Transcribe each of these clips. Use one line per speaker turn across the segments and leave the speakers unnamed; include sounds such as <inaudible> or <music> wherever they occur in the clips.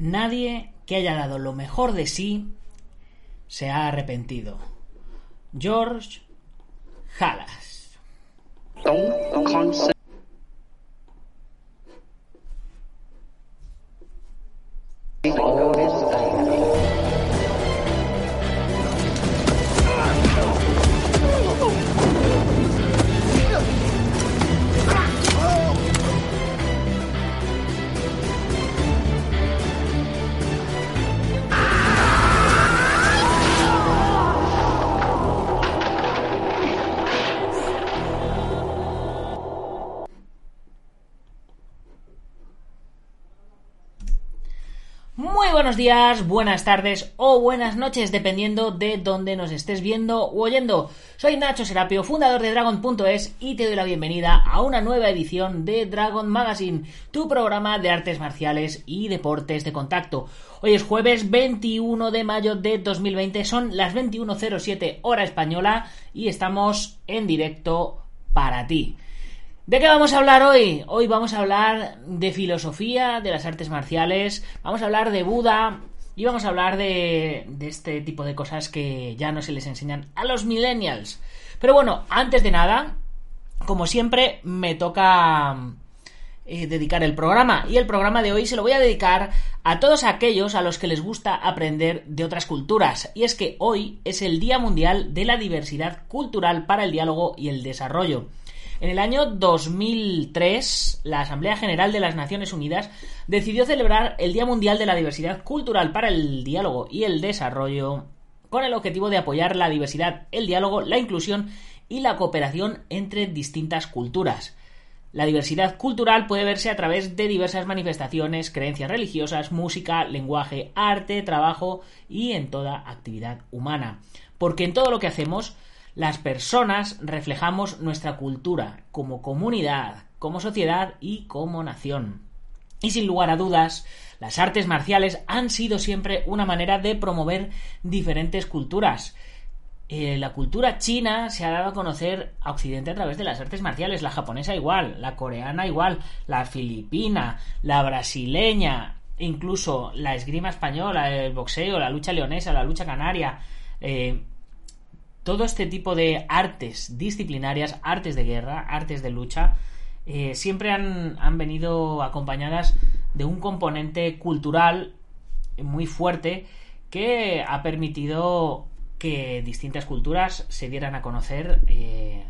Nadie que haya dado lo mejor de sí se ha arrepentido. George Halas. Días, buenas tardes o buenas noches, dependiendo de dónde nos estés viendo o oyendo. Soy Nacho Serapio, fundador de Dragon.es y te doy la bienvenida a una nueva edición de Dragon Magazine, tu programa de artes marciales y deportes de contacto. Hoy es jueves 21 de mayo de 2020, son las 21.07 hora española y estamos en directo para ti. ¿De qué vamos a hablar hoy? Hoy vamos a hablar de filosofía, de las artes marciales, vamos a hablar de Buda y vamos a hablar de, de, este tipo de cosas que ya no se les enseñan a los millennials. Pero bueno, antes de nada, como siempre, me toca eh, dedicar el programa y el programa de hoy se lo voy a dedicar a todos aquellos a los que les gusta aprender de otras culturas. Y es que hoy es el Día Mundial de la Diversidad Cultural para el Diálogo y el Desarrollo. En el año 2003, la Asamblea General de las Naciones Unidas decidió celebrar el Día Mundial de la Diversidad Cultural para el Diálogo y el Desarrollo con el objetivo de apoyar la diversidad, el diálogo, la inclusión y la cooperación entre distintas culturas. La diversidad cultural puede verse a través de diversas manifestaciones, creencias religiosas, música, lenguaje, arte, trabajo y en toda actividad humana. Porque en todo lo que hacemos las personas reflejamos nuestra cultura como comunidad, como sociedad y como nación. Y sin lugar a dudas, las artes marciales han sido siempre una manera de promover diferentes culturas. Eh, la cultura china se ha dado a conocer a Occidente a través de las artes marciales, la japonesa igual, la coreana igual, la filipina, la brasileña, incluso la esgrima española, el boxeo, la lucha leonesa, la lucha canaria. Eh, todo este tipo de artes disciplinarias, artes de guerra, artes de lucha, eh, siempre han, han, venido acompañadas de un componente cultural muy fuerte que ha permitido que distintas culturas se dieran a conocer eh,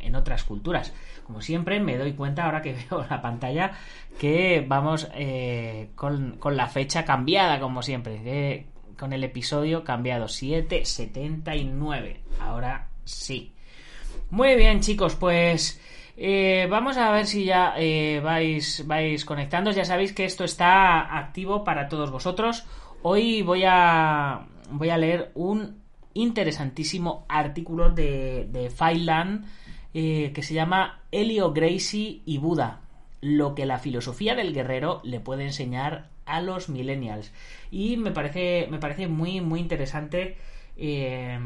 en, otras culturas. Como siempre, me doy cuenta ahora que <laughs> veo la pantalla que vamos eh, con, con, la fecha cambiada, como siempre. Con el episodio cambiado 779. Ahora sí. Muy bien, chicos, pues eh, vamos a ver si ya eh, vais, vais conectando. Ya sabéis que esto está activo para todos vosotros. Hoy voy a, voy a leer un interesantísimo artículo de, de Fileland eh, que se llama Helio Gracie y Buda. Lo que la filosofía del guerrero le puede enseñar a los millennials. Y me parece, me parece muy, muy interesante eh,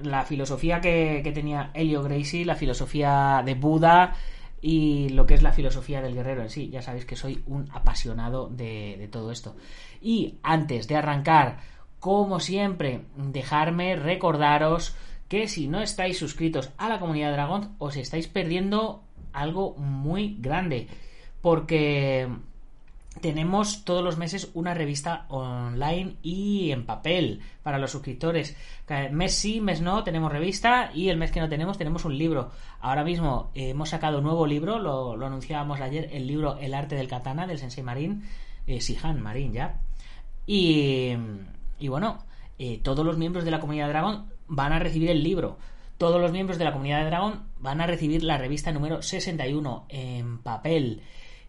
la filosofía que, tenía Helio Gracie, la filosofía de Buda y lo que es la filosofía del guerrero en sí. Ya sabéis que soy un apasionado de, de todo esto. Y antes de arrancar, como siempre, dejarme recordaros que si no estáis suscritos a la comunidad Dragon, os estáis perdiendo algo muy grande. Porque tenemos todos los meses una revista online y en papel para los suscriptores. Mes sí, mes no, tenemos revista y el mes que no tenemos tenemos un libro. Ahora mismo hemos sacado un nuevo libro, lo, anunciábamos ayer, el libro El arte del katana del Sensei Marín, eh, Sihan Marín ya. Y, y bueno, eh, todos los miembros de la comunidad Dragon van a recibir el libro. Todos los miembros de la comunidad de Dragon van a recibir la revista número 61 en papel.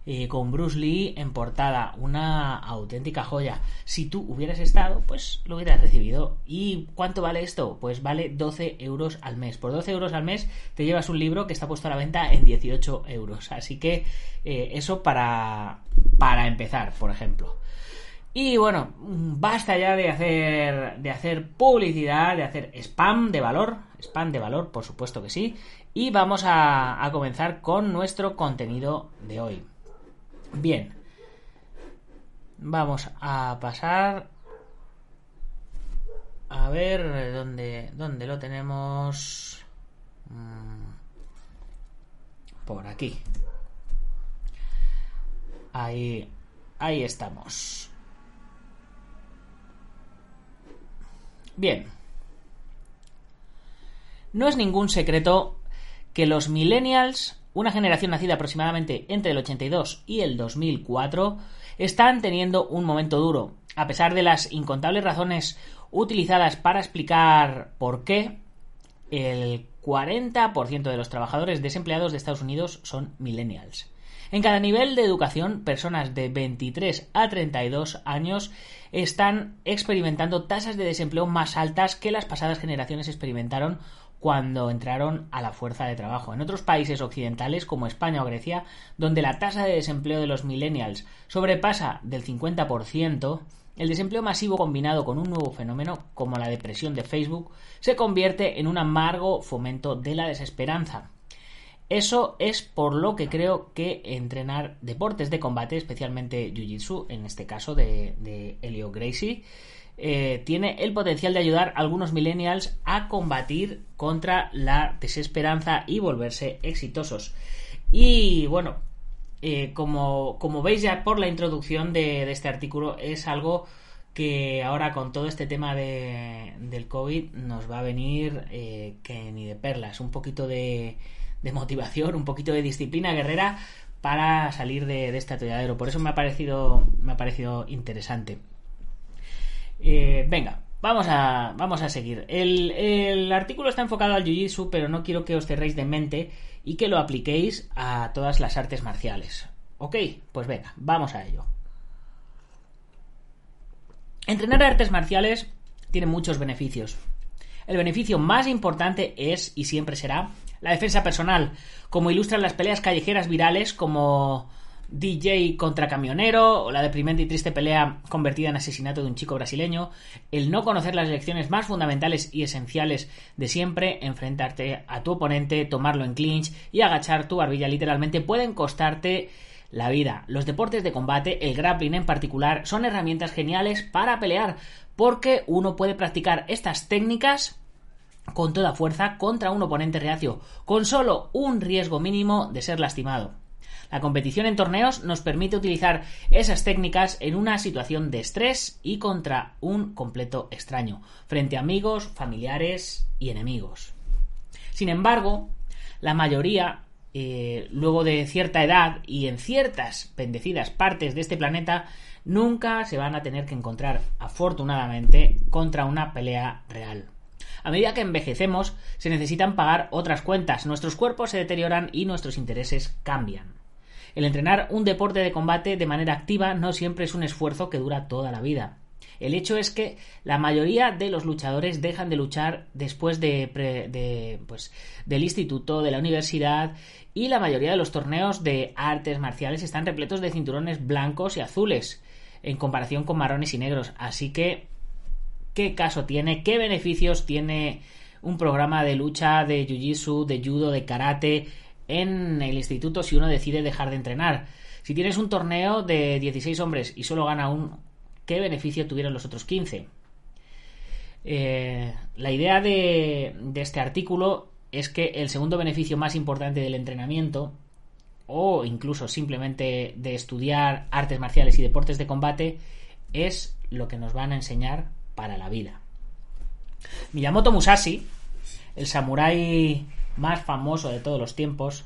Eh, con Bruce Lee en portada, una auténtica joya. Si tú hubieras estado, pues lo hubieras recibido. ¿Y cuánto vale esto? Pues vale 12 euros al mes. Por 12 euros al mes te llevas un libro que está puesto a la venta en 18 euros. Así que eh, eso para, para empezar, por ejemplo. Y bueno, basta ya de hacer, de hacer publicidad, de hacer spam de valor. Spam de valor, por supuesto que sí. Y vamos a comenzar con nuestro contenido de hoy. Bien. Vamos a pasar. A ver dónde, dónde lo tenemos. Mm. Por aquí. Ahí, ahí estamos. Bien. No es ningún secreto que los millennials una generación nacida aproximadamente entre el 82 y el 2004, están teniendo un momento duro. A pesar de las incontables razones utilizadas para explicar por qué, el 40% de los trabajadores desempleados de Estados Unidos son millennials. En cada nivel de educación, personas de 23 a 32 años están experimentando tasas de desempleo más altas que las pasadas generaciones experimentaron cuando entraron a la fuerza de trabajo. En otros países occidentales como España o Grecia, donde la tasa de desempleo de los millennials sobrepasa del 50%, el desempleo masivo combinado con un nuevo fenómeno como la depresión de Facebook se convierte en un amargo fomento de la desesperanza. Eso es por lo que creo que entrenar deportes de combate, especialmente Jiu-Jitsu, en este caso de, de Elio Gracie, eh, tiene el potencial de ayudar a algunos millennials a combatir contra la desesperanza y volverse exitosos. Y bueno, eh, como, veis ya por la introducción de, este artículo, es algo que ahora con todo este tema de, del COVID nos va a venir eh, que ni de perlas, un poquito de, motivación, un poquito de disciplina guerrera para salir de, de este atolladero. Por eso me ha parecido, me ha parecido interesante. Eh, venga, vamos a, vamos a seguir. El, artículo está enfocado al Jiu-Jitsu, pero no quiero que os cerréis de mente y que lo apliquéis a todas las artes marciales. ¿Ok? Pues venga, vamos a ello. Entrenar artes marciales tiene muchos beneficios. El beneficio más importante es, y siempre será, la defensa personal, como ilustran las peleas callejeras virales como DJ contra camionero, o la deprimente y triste pelea convertida en asesinato de un chico brasileño, el no conocer las lecciones más fundamentales y esenciales de siempre, enfrentarte a tu oponente, tomarlo en clinch y agachar tu barbilla literalmente pueden costarte la vida. Los deportes de combate, el grappling en particular, son herramientas geniales para pelear, porque uno puede practicar estas técnicas con toda fuerza contra un oponente reacio, con solo un riesgo mínimo de ser lastimado. La competición en torneos nos permite utilizar esas técnicas en una situación de estrés y contra un completo extraño, frente a amigos, familiares y enemigos. Sin embargo, la mayoría, eh, luego de cierta edad y en ciertas bendecidas partes de este planeta, nunca se van a tener que encontrar, afortunadamente, contra una pelea real. A medida que envejecemos, se necesitan pagar otras cuentas, nuestros cuerpos se deterioran y nuestros intereses cambian. El entrenar un deporte de combate de manera activa no siempre es un esfuerzo que dura toda la vida. El hecho es que la mayoría de los luchadores dejan de luchar después de, pues, del instituto, de la universidad y la mayoría de los torneos de artes marciales están repletos de cinturones blancos y azules en comparación con marrones y negros. Así que, ¿qué caso tiene? ¿Qué beneficios tiene un programa de lucha de jiu-jitsu, de judo, de karate, en el instituto si uno decide dejar de entrenar. Si tienes un torneo de 16 hombres y solo gana un, ¿qué beneficio tuvieron los otros 15? Eh, la idea de, de este artículo es que el segundo beneficio más importante del entrenamiento, o incluso simplemente de estudiar artes marciales y deportes de combate, es lo que nos van a enseñar para la vida. Miyamoto Musashi, el samurái más famoso de todos los tiempos,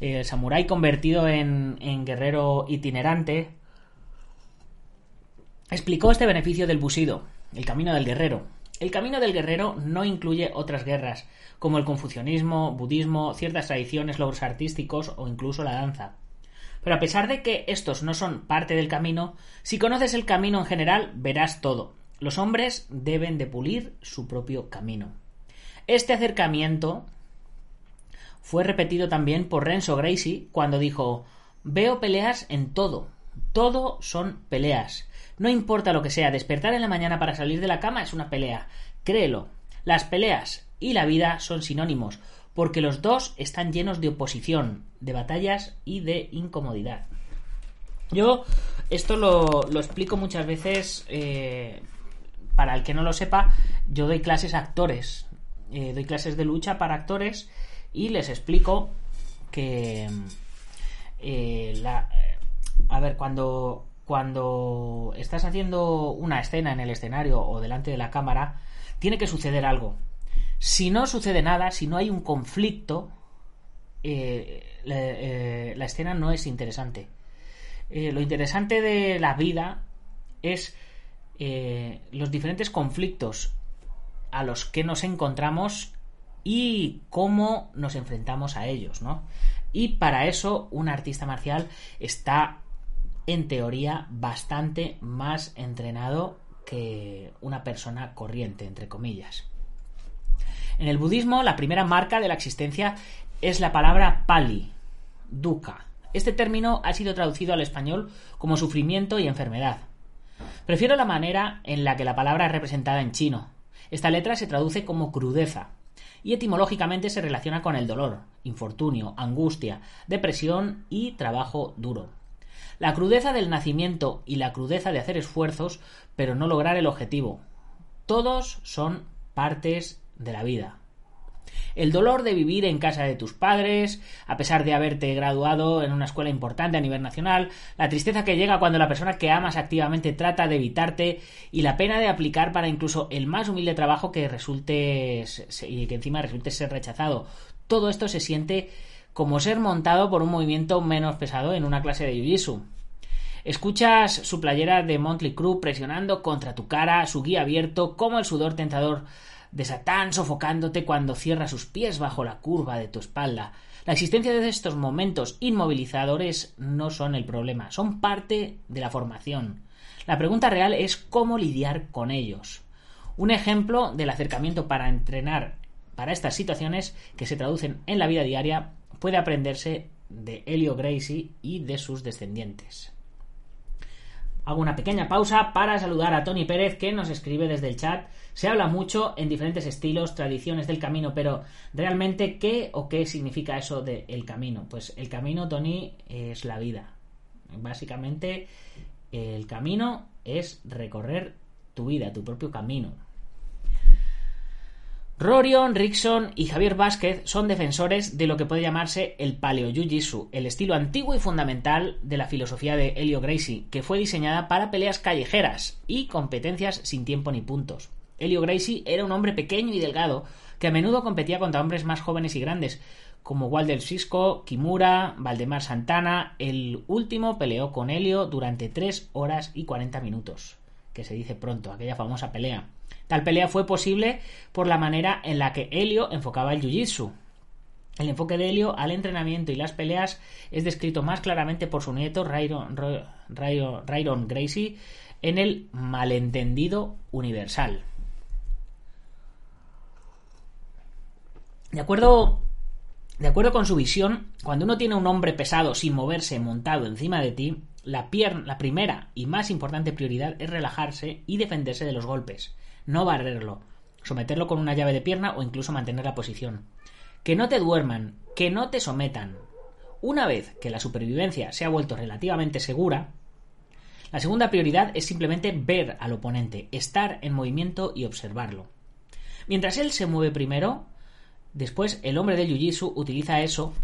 el samurái convertido en, guerrero itinerante, explicó este beneficio del busido. el camino del guerrero. El camino del guerrero no incluye otras guerras, como el confucianismo, budismo, ciertas tradiciones, logros artísticos o incluso la danza. Pero a pesar de que estos no son parte del camino, si conoces el camino en general, verás todo. Los hombres deben de pulir su propio camino. Este acercamiento fue repetido también por Renzo Gracie cuando dijo Veo peleas en todo. Todo son peleas. No importa lo que sea, despertar en la mañana para salir de la cama es una pelea. Créelo. Las peleas y la vida son sinónimos, porque los dos están llenos de oposición, de batallas y de incomodidad. Yo esto lo, explico muchas veces, eh, para el que no lo sepa, yo doy clases a actores, eh, doy clases de lucha para actores y les explico que eh, la, a ver, cuando, cuando estás haciendo una escena en el escenario o delante de la cámara, tiene que suceder algo. Si no sucede nada, si no hay un conflicto, eh, eh, la, escena no es interesante. Eh, lo interesante de la vida es los diferentes conflictos a los que nos encontramos y cómo nos enfrentamos a ellos, ¿no? Y para eso un artista marcial está en teoría bastante más entrenado que una persona corriente, entre comillas. En el budismo, la primera marca de la existencia es la palabra pali, dukkha. Este término ha sido traducido al español como sufrimiento y enfermedad. Prefiero la manera en la que la palabra es representada en chino. Esta letra se traduce como crudeza y etimológicamente se relaciona con el dolor, infortunio, angustia, depresión y trabajo duro. La crudeza del nacimiento y la crudeza de hacer esfuerzos pero no lograr el objetivo. Todos son partes de la vida. El dolor de vivir en casa de tus padres, a pesar de haberte graduado en una escuela importante a nivel nacional, la tristeza que llega cuando la persona que amas activamente trata de evitarte y la pena de aplicar para incluso el más humilde trabajo que resulte y que encima resulte ser rechazado. Todo esto se siente como ser montado por un movimiento menos pesado en una clase de jiu-jitsu. Escuchas su playera de Monthly Crew presionando contra tu cara, su guía abierto, como el sudor tentador de Satán sofocándote cuando cierra sus pies bajo la curva de tu espalda. La existencia de estos momentos inmovilizadores no son el problema, son parte de la formación. La pregunta real es cómo lidiar con ellos. Un ejemplo del acercamiento para entrenar para estas situaciones que se traducen en la vida diaria puede aprenderse de Helio Gracie y de sus descendientes. Hago una pequeña pausa para saludar a Tony Pérez que nos escribe desde el chat. Se habla mucho en diferentes estilos, tradiciones del camino, pero realmente ¿qué o qué significa eso de el camino? Pues el camino, Tony, es la vida. Básicamente el camino es recorrer tu vida, tu propio camino. Rorion, Rickson y Javier Vázquez son defensores de lo que puede llamarse el Paleo Jiu-Jitsu, el estilo antiguo y fundamental de la filosofía de Helio Gracie, que fue diseñada para peleas callejeras y competencias sin tiempo ni puntos. Helio Gracie era un hombre pequeño y delgado que a menudo competía contra hombres más jóvenes y grandes, como Walter Cisco, Kimura, Valdemar Santana. El último peleó con Helio durante 3 horas y 40 minutos, que se dice pronto, aquella famosa pelea. Tal pelea fue posible por la manera en la que Helio enfocaba el jiu-jitsu. El enfoque de Helio al entrenamiento y las peleas es descrito más claramente por su nieto Rayron, Gracie en el malentendido universal. De acuerdo, de acuerdo con su visión, cuando uno tiene un hombre pesado sin moverse montado encima de ti, la, la primera y más importante prioridad es relajarse y defenderse de los golpes no barrerlo, someterlo con una llave de pierna o incluso mantener la posición. Que no te duerman, que no te sometan. Una vez que la supervivencia se ha vuelto relativamente segura, la segunda prioridad es simplemente ver al oponente, estar en movimiento y observarlo. Mientras él se mueve primero, después el hombre de Jiu-Jitsu utiliza eso,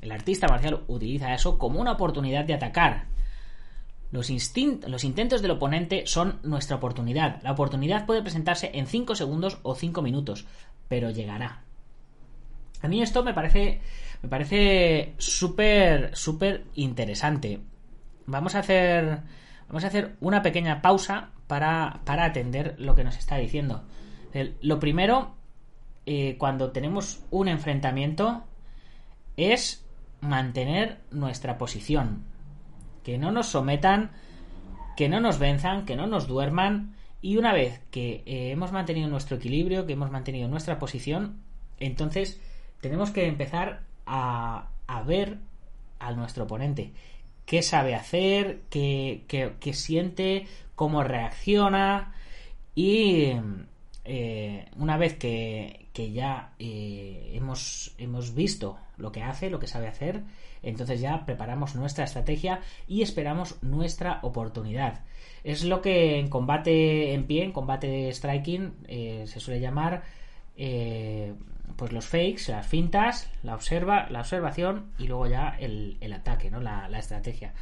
el artista marcial utiliza eso como una oportunidad de atacar, los, intentos del oponente son nuestra oportunidad. La oportunidad puede presentarse en 5 segundos o 5 minutos, pero llegará. A mí esto me parece me parece súper súper interesante. Vamos a hacer vamos a hacer una pequeña pausa para, para atender lo que nos está diciendo. lo primero, eh, cuando tenemos un enfrentamiento, es mantener nuestra posición. Que no nos sometan, que no nos venzan, que no nos duerman. Y una vez que eh, hemos mantenido nuestro equilibrio, que hemos mantenido nuestra posición, entonces tenemos que empezar a, a ver a nuestro oponente. ¿Qué sabe hacer? ¿Qué, qué, siente? ¿Cómo reacciona? Y eh, una vez que, que ya eh, hemos, hemos visto lo que hace, lo que sabe hacer, entonces ya preparamos nuestra estrategia y esperamos nuestra oportunidad. Es lo que en combate en pie, en combate striking, eh, se suele llamar pues los fakes, las fintas, la observa, la observación y luego ya el, ataque, ¿no? La, estrategia.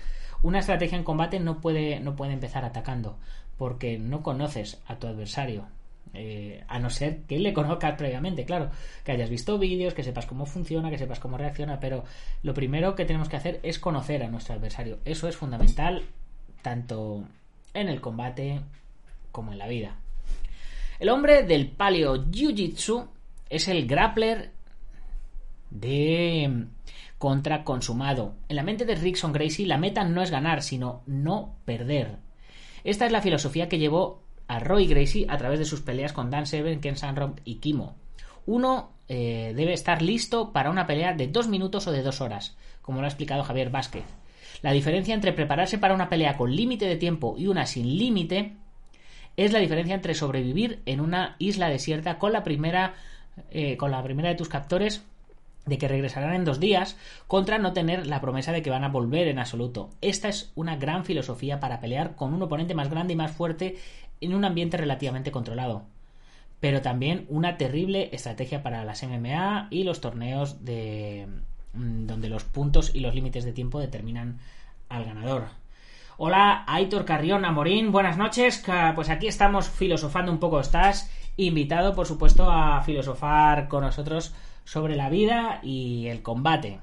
Una estrategia en combate no puede, no puede empezar atacando, porque no conoces a tu adversario. Eh, a no ser que le conozcas previamente, claro, que hayas visto vídeos, que sepas cómo funciona, que sepas cómo reacciona, pero lo primero que tenemos que hacer es conocer a nuestro adversario. Eso es fundamental tanto en el combate como en la vida. El hombre del paleo jiu-jitsu es el grappler de contra consumado. En la mente de Rickson Gracie la meta no es ganar, sino no perder. Esta es la filosofía que llevó a Roy Gracie a través de sus peleas con Dan Severn, Ken Sandrock y Kimo. Uno eh, debe estar listo para una pelea de dos minutos o de dos horas, como lo ha explicado Javier Vázquez. La diferencia entre prepararse para una pelea con límite de tiempo y una sin límite es la diferencia entre sobrevivir en una isla desierta con la primera eh, con la primera de tus captores de que regresarán en dos días contra no tener la promesa de que van a volver en absoluto. Esta es una gran filosofía para pelear con un oponente más grande y más fuerte en un ambiente relativamente controlado. Pero también una terrible estrategia para las MMA y los torneos de mm, donde los puntos y los límites de tiempo determinan al ganador. Hola, Aitor Carrión Amorín, buenas noches. Pues aquí estamos filosofando un poco. Estás invitado, por supuesto, a filosofar con nosotros sobre la vida y el combate.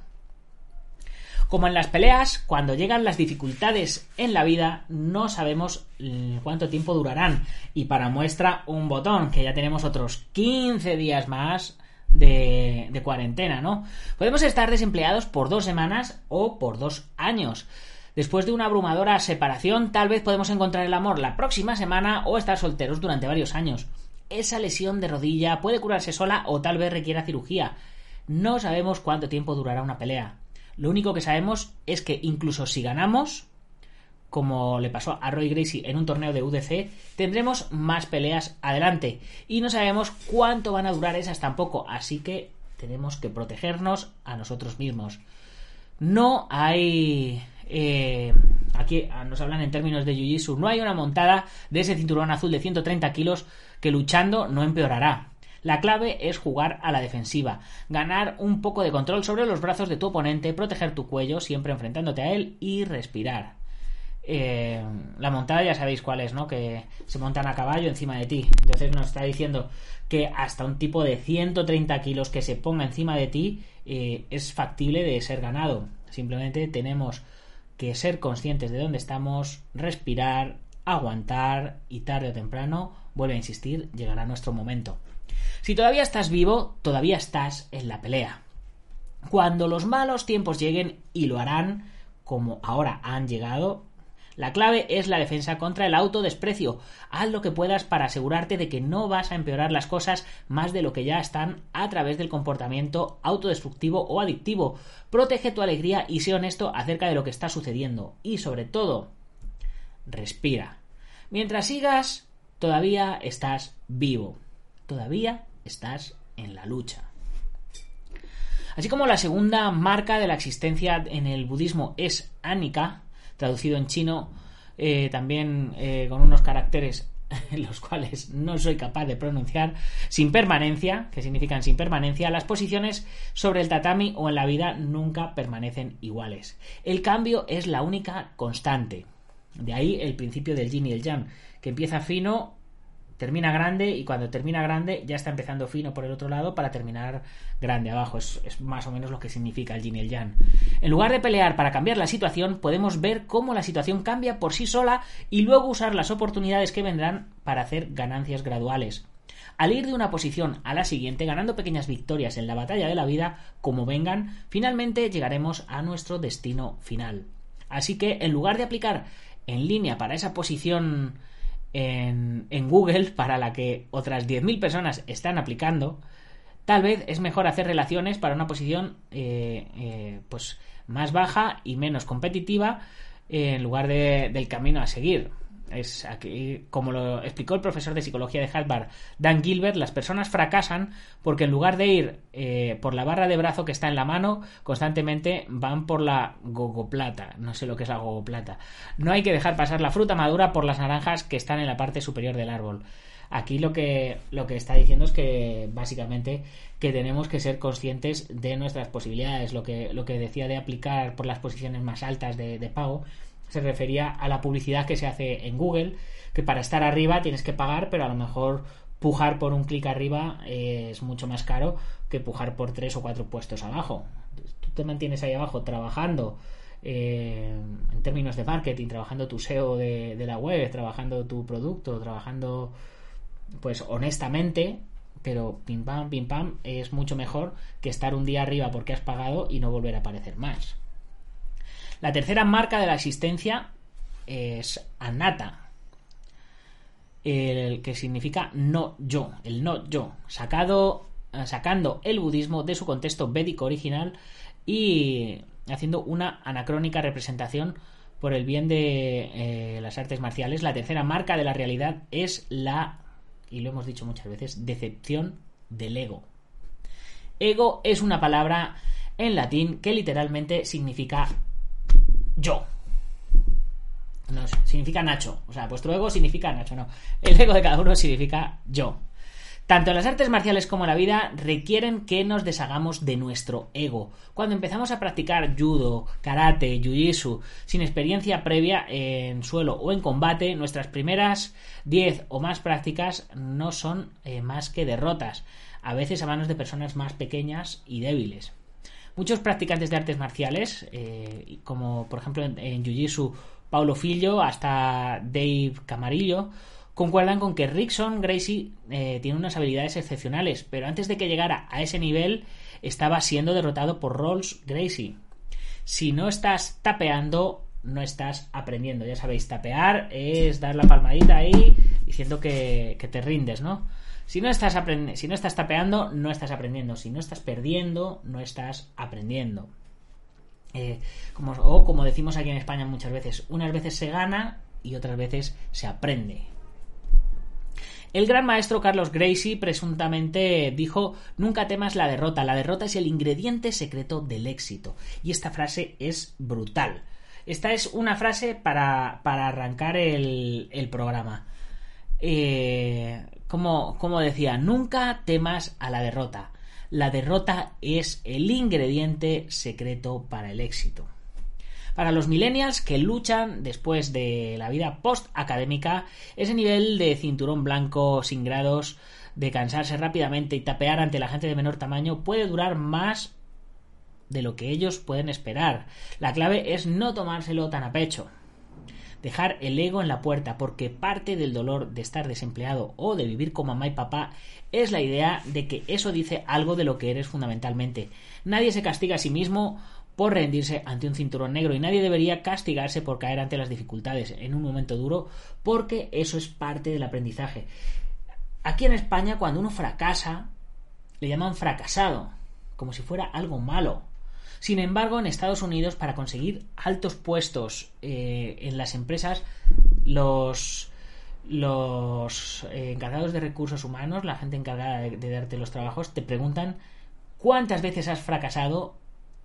Como en las peleas, cuando llegan las dificultades en la vida, no sabemos cuánto tiempo durarán. Y para muestra, un botón, que ya tenemos otros 15 días más de, de, cuarentena, ¿no? Podemos estar desempleados por dos semanas o por dos años. Después de una abrumadora separación, tal vez podemos encontrar el amor la próxima semana o estar solteros durante varios años. Esa lesión de rodilla puede curarse sola o tal vez requiera cirugía. No sabemos cuánto tiempo durará una pelea. Lo único que sabemos es que incluso si ganamos, como le pasó a Roy Gracie en un torneo de UDC, tendremos más peleas adelante. Y no sabemos cuánto van a durar esas tampoco, así que tenemos que protegernos a nosotros mismos. No hay eh, aquí nos hablan en términos de Jiu-Jitsu, no hay una montada de ese cinturón azul de 130 kilos que luchando no empeorará. La clave es jugar a la defensiva, ganar un poco de control sobre los brazos de tu oponente, proteger tu cuello siempre enfrentándote a él y respirar. Eh, la montada ya sabéis cuál es, ¿no? Que se montan a caballo encima de ti. Entonces nos está diciendo que hasta un tipo de 130 kilos que se ponga encima de ti eh, es factible de ser ganado. Simplemente tenemos que ser conscientes de dónde estamos, respirar, aguantar y tarde o temprano, vuelve a insistir, llegará nuestro momento. Si todavía estás vivo, todavía estás en la pelea. Cuando los malos tiempos lleguen, y lo harán, como ahora han llegado, la clave es la defensa contra el autodesprecio. Haz lo que puedas para asegurarte de que no vas a empeorar las cosas más de lo que ya están a través del comportamiento autodestructivo o adictivo. Protege tu alegría y sé honesto acerca de lo que está sucediendo. Y sobre todo, respira. Mientras sigas, todavía estás vivo. Todavía estás en la lucha. Así como la segunda marca de la existencia en el budismo es Anika, traducido en chino eh, también eh, con unos caracteres <laughs> los cuales no soy capaz de pronunciar, sin permanencia, que significan sin permanencia, las posiciones sobre el tatami o en la vida nunca permanecen iguales. El cambio es la única constante. De ahí el principio del yin y el yang, que empieza fino termina grande y cuando termina grande ya está empezando fino por el otro lado para terminar grande abajo. Es, es, más o menos lo que significa el yin y el yang. En lugar de pelear para cambiar la situación, podemos ver cómo la situación cambia por sí sola y luego usar las oportunidades que vendrán para hacer ganancias graduales. Al ir de una posición a la siguiente, ganando pequeñas victorias en la batalla de la vida, como vengan, finalmente llegaremos a nuestro destino final. Así que, en lugar de aplicar en línea para esa posición en, Google, para la que otras 10.000 personas están aplicando, tal vez es mejor hacer relaciones para una posición eh, eh, pues más baja y menos competitiva en lugar de, del camino a seguir. Es aquí, como lo explicó el profesor de psicología de Harvard, Dan Gilbert, las personas fracasan porque en lugar de ir eh, por la barra de brazo que está en la mano, constantemente van por la gogoplata. No sé lo que es la gogoplata. No hay que dejar pasar la fruta madura por las naranjas que están en la parte superior del árbol. Aquí lo que, lo que está diciendo es que básicamente que tenemos que ser conscientes de nuestras posibilidades. Lo que, lo que decía de aplicar por las posiciones más altas de, de pago se refería a la publicidad que se hace en Google, que para estar arriba tienes que pagar, pero a lo mejor pujar por un clic arriba es mucho más caro que pujar por tres o cuatro puestos abajo. Tú te mantienes ahí abajo trabajando eh, en términos de marketing, trabajando tu SEO de, de la web, trabajando tu producto, trabajando pues honestamente, pero pim pam, pim pam, es mucho mejor que estar un día arriba porque has pagado y no volver a aparecer más. La tercera marca de la existencia es Anata, el que significa no yo, el no yo, sacado, sacando el budismo de su contexto védico original y haciendo una anacrónica representación por el bien de eh, las artes marciales. La tercera marca de la realidad es la, y lo hemos dicho muchas veces, decepción del ego. Ego es una palabra en latín que literalmente significa yo. No, significa Nacho. O sea, vuestro ego significa Nacho, no. El ego de cada uno significa yo. Tanto las artes marciales como la vida requieren que nos deshagamos de nuestro ego. Cuando empezamos a practicar judo, karate, jiu-jitsu, sin experiencia previa en suelo o en combate, nuestras primeras 10 o más prácticas no son eh, más que derrotas, a veces a manos de personas más pequeñas y débiles. Muchos practicantes de artes marciales, eh, como por ejemplo en, en Jiu-Jitsu Paulo Fillo hasta Dave Camarillo, concuerdan con que Rickson Gracie eh, tiene unas habilidades excepcionales, pero antes de que llegara a ese nivel estaba siendo derrotado por Rolls Gracie. Si no estás tapeando, no estás aprendiendo. Ya sabéis, tapear es dar la palmadita ahí diciendo que, que te rindes, ¿no? Si no, estás si no estás tapeando, no estás aprendiendo. Si no estás perdiendo, no estás aprendiendo. Eh, como, o como decimos aquí en España muchas veces, unas veces se gana y otras veces se aprende. El gran maestro Carlos Gracie presuntamente dijo nunca temas la derrota, la derrota es el ingrediente secreto del éxito. Y esta frase es brutal. Esta es una frase para, para arrancar el, el programa. Eh, como, decía, nunca temas a la derrota. La derrota es el ingrediente secreto para el éxito. Para los millennials que luchan después de la vida post-académica, ese nivel de cinturón blanco sin grados, de cansarse rápidamente y tapear ante la gente de menor tamaño puede durar más de lo que ellos pueden esperar. La clave es no tomárselo tan a pecho dejar el ego en la puerta, porque parte del dolor de estar desempleado o de vivir con mamá y papá es la idea de que eso dice algo de lo que eres fundamentalmente. Nadie se castiga a sí mismo por rendirse ante un cinturón negro y nadie debería castigarse por caer ante las dificultades en un momento duro porque eso es parte del aprendizaje. Aquí en España cuando uno fracasa le llaman fracasado, como si fuera algo malo. Sin embargo, en Estados Unidos, para conseguir altos puestos eh, en las empresas, los, eh, encargados de recursos humanos, la gente encargada de, de darte los trabajos, te preguntan cuántas veces has fracasado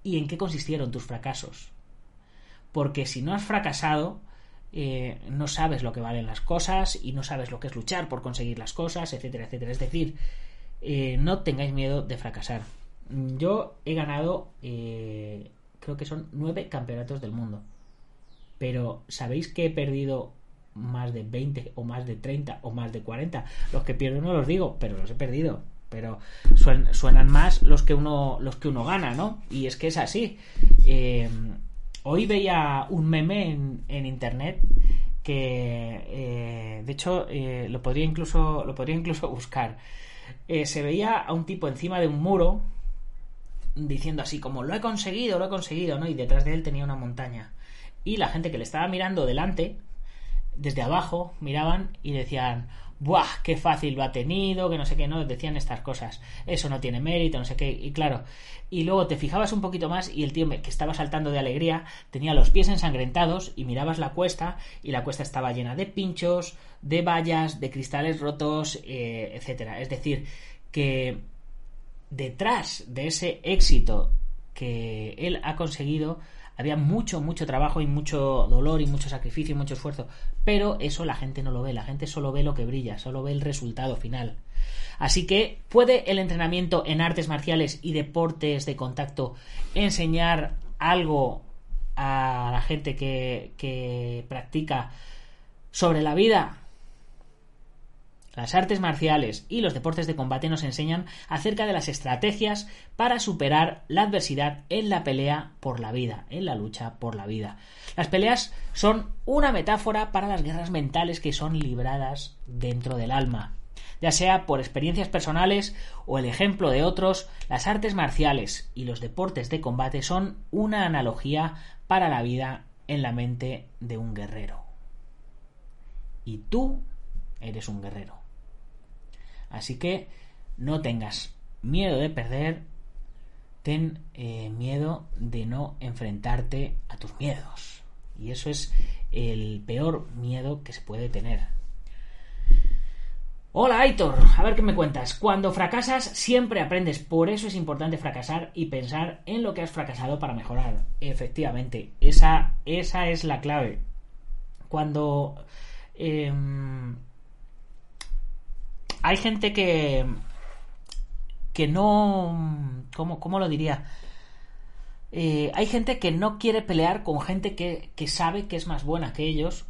y en qué consistieron tus fracasos. Porque si no has fracasado, eh, no sabes lo que valen las cosas y no sabes lo que es luchar por conseguir las cosas, etcétera, etcétera. Es decir, eh, no tengáis miedo de fracasar. Yo he ganado, eh, creo que son nueve campeonatos del mundo. Pero ¿sabéis que he perdido más de 20 o más de 30 o más de 40. Los que pierdo no los digo, pero los he perdido. Pero suenan más los que uno los que uno gana, ¿no? Y es que es así. Eh, hoy veía un meme en, internet que eh, de hecho eh, lo podría incluso lo podría incluso <laughs> buscar. se veía a un tipo encima de un muro diciendo así como lo he conseguido, lo he conseguido, ¿no? Y detrás de él tenía una montaña. Y la gente que le estaba mirando delante, desde abajo, miraban y decían, ¡buah! ¡Qué fácil lo ha tenido! Que no sé qué, no, decían estas cosas. Eso no tiene mérito, no sé qué. Y claro, y luego te fijabas un poquito más y el tío que estaba saltando de alegría tenía los pies ensangrentados y mirabas la cuesta y la cuesta estaba llena de pinchos, de vallas, de cristales rotos, eh, etcétera. Es decir, que detrás de ese éxito que él ha conseguido había mucho, mucho trabajo y mucho dolor y mucho sacrificio y mucho esfuerzo. Pero eso la gente no lo ve, la gente solo ve lo que brilla, solo ve el resultado final. Así que, ¿puede el entrenamiento en artes marciales y deportes de contacto enseñar algo a la gente que, que practica sobre la vida? Las artes marciales y los deportes de combate nos enseñan acerca de las estrategias para superar la adversidad en la pelea por la vida, en la lucha por la vida. Las peleas son una metáfora para las guerras mentales que son libradas dentro del alma. Ya sea por experiencias personales o el ejemplo de otros, las artes marciales y los deportes de combate son una analogía para la vida en la mente de un guerrero. Y tú eres un guerrero. Así que no tengas miedo de perder, ten eh, miedo de no enfrentarte a tus miedos. Y eso es el peor miedo que se puede tener. Hola Aitor, a ver qué me cuentas. Cuando fracasas siempre aprendes, por eso es importante fracasar y pensar en lo que has fracasado para mejorar. Efectivamente, esa, esa es la clave. Cuando em, hay gente que que no cómo, cómo lo diría eh, hay gente que no quiere pelear con gente que, que sabe que es más buena que ellos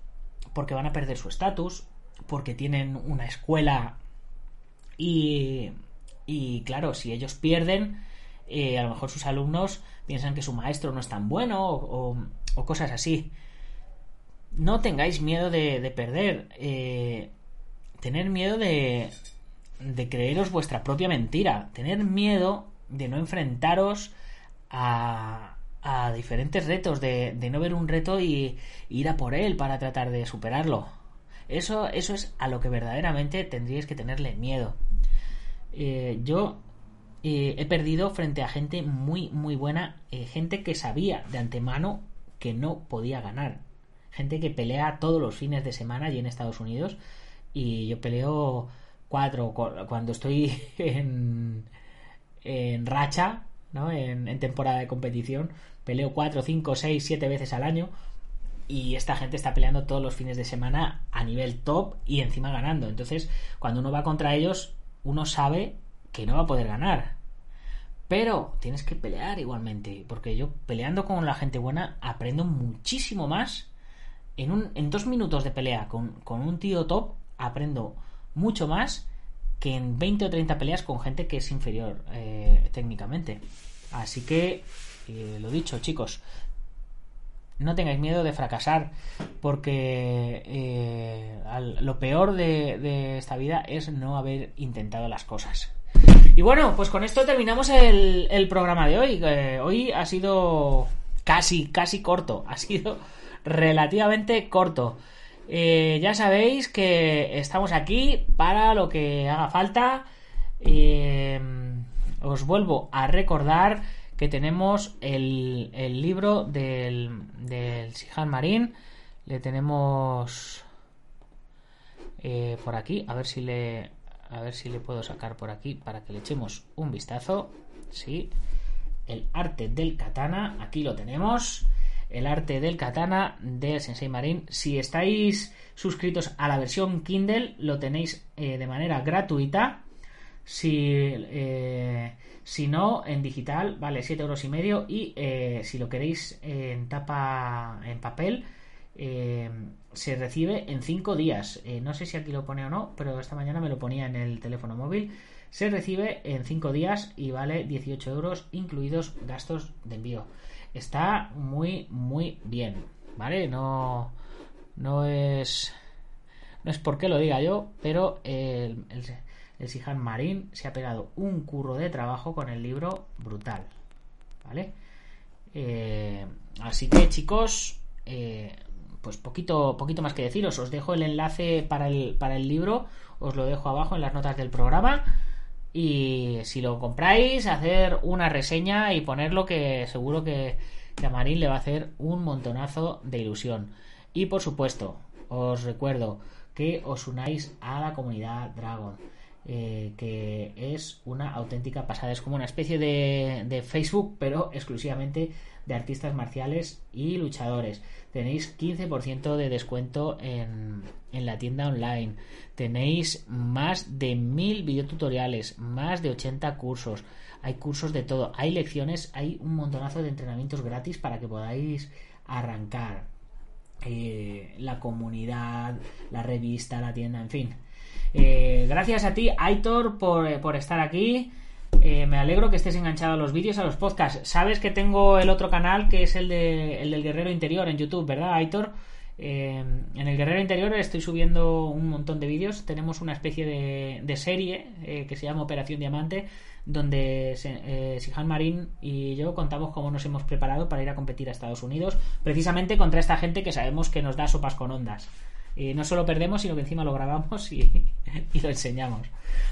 porque van a perder su estatus porque tienen una escuela y, y claro si ellos pierden eh, a lo mejor sus alumnos piensan que su maestro no es tan bueno o, cosas así. No tengáis miedo de, de perder eh, tener miedo de, de creeros vuestra propia mentira, tener miedo de no enfrentaros a, a diferentes retos, de, de, no ver un reto y ir a por él para tratar de superarlo. Eso, eso es a lo que verdaderamente tendríais que tenerle miedo. Eh, yo eh, he perdido frente a gente muy, muy buena, eh, gente que sabía de antemano que no podía ganar. Gente que pelea todos los fines de semana allí en Estados Unidos y yo peleo cuatro cuando estoy <laughs> en, en racha, ¿no? En, temporada de competición, peleo cuatro, cinco, seis, siete veces al año y esta gente está peleando todos los fines de semana a nivel top y encima ganando. Entonces, cuando uno va contra ellos, uno sabe que no va a poder ganar. Pero tienes que pelear igualmente, porque yo peleando con la gente buena aprendo muchísimo más. En, un, en dos minutos de pelea con, con un tío top aprendo mucho más que en 20 o 30 peleas con gente que es inferior eh, técnicamente. Así que, eh, lo dicho, chicos, no tengáis miedo de fracasar, porque eh, lo peor de, esta vida es no haber intentado las cosas. Y bueno, pues con esto terminamos el, el programa de hoy. hoy ha sido casi, casi corto, <laughs> ha sido relativamente corto. Eh, ya sabéis que estamos aquí para lo que haga falta. Eh, os vuelvo a recordar que tenemos el, libro del, del Sihan Marín. Le tenemos eh, por aquí. A ver si le. A ver si le puedo sacar por aquí para que le echemos un vistazo. Sí. El arte del katana. Aquí lo tenemos el arte del katana de Sensei Marin. Si estáis suscritos a la versión Kindle, lo tenéis eh, de manera gratuita. Si, eh, si no, en digital, vale 7 euros y medio. Y eh, si lo queréis en tapa en papel, se recibe en 5 días. No sé si aquí lo pone o no, pero esta mañana me lo ponía en el teléfono móvil. Se recibe en 5 días y vale 18 euros, incluidos gastos de envío. Está muy, muy bien, ¿vale? No, no es. No es porque lo diga yo, pero el, el, Sihan Marín se ha pegado un curro de trabajo con el libro brutal, ¿vale? Eh, así que, chicos, eh, pues poquito, poquito más que deciros. Os dejo el enlace para el, para el libro, os lo dejo abajo en las notas del programa. Y si lo compráis, hacer una reseña y ponerlo que seguro que, que a Marín le va a hacer un montonazo de ilusión. Y por supuesto, os recuerdo que os unáis a la comunidad Dragon. Eh, que es una auténtica pasada. Es como una especie de, Facebook, pero exclusivamente de artistas marciales y luchadores. Tenéis 15% de descuento en, en, la tienda online. Tenéis más de mil videotutoriales, más de 80 cursos. Hay cursos de todo. Hay lecciones, hay un montonazo de entrenamientos gratis para que podáis arrancar. Eh, la comunidad, la revista, la tienda, en fin eh, gracias a ti, Aitor, por, eh, por estar aquí. Eh, me alegro que estés enganchado a los vídeos, a los podcasts. Sabes que tengo el otro canal que es el, de, el del Guerrero Interior en YouTube, ¿verdad, Aitor? En el Guerrero Interior estoy subiendo un montón de vídeos. Tenemos una especie de, de serie eh, que se llama Operación Diamante, donde eh, Sihan Marín y yo contamos cómo nos hemos preparado para ir a competir a Estados Unidos, precisamente contra esta gente que sabemos que nos da sopas con ondas. Y no solo perdemos, sino que encima lo grabamos <laughs> y, lo enseñamos.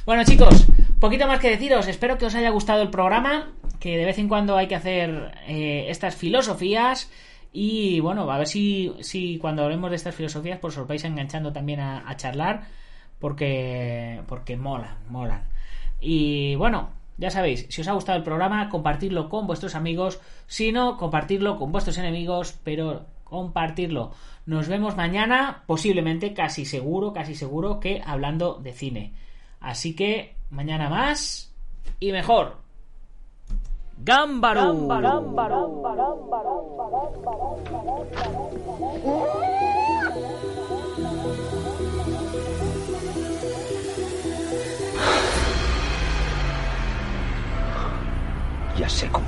Bueno, chicos, poquito más que deciros. Espero que os haya gustado el programa. Que de vez en cuando hay que hacer eh, estas filosofías. Y bueno, a ver si, si cuando hablemos de estas filosofías, pues os vais enganchando también a, charlar. Porque, porque mola, mola. Y bueno, ya sabéis, si os ha gustado el programa, compartirlo con vuestros amigos. Si no, compartirlo con vuestros enemigos, pero compartirlo. Nos vemos mañana, posiblemente, casi seguro, casi seguro que hablando de cine. Así que mañana más y mejor. ¡Gámbaro!
Ya sé cómo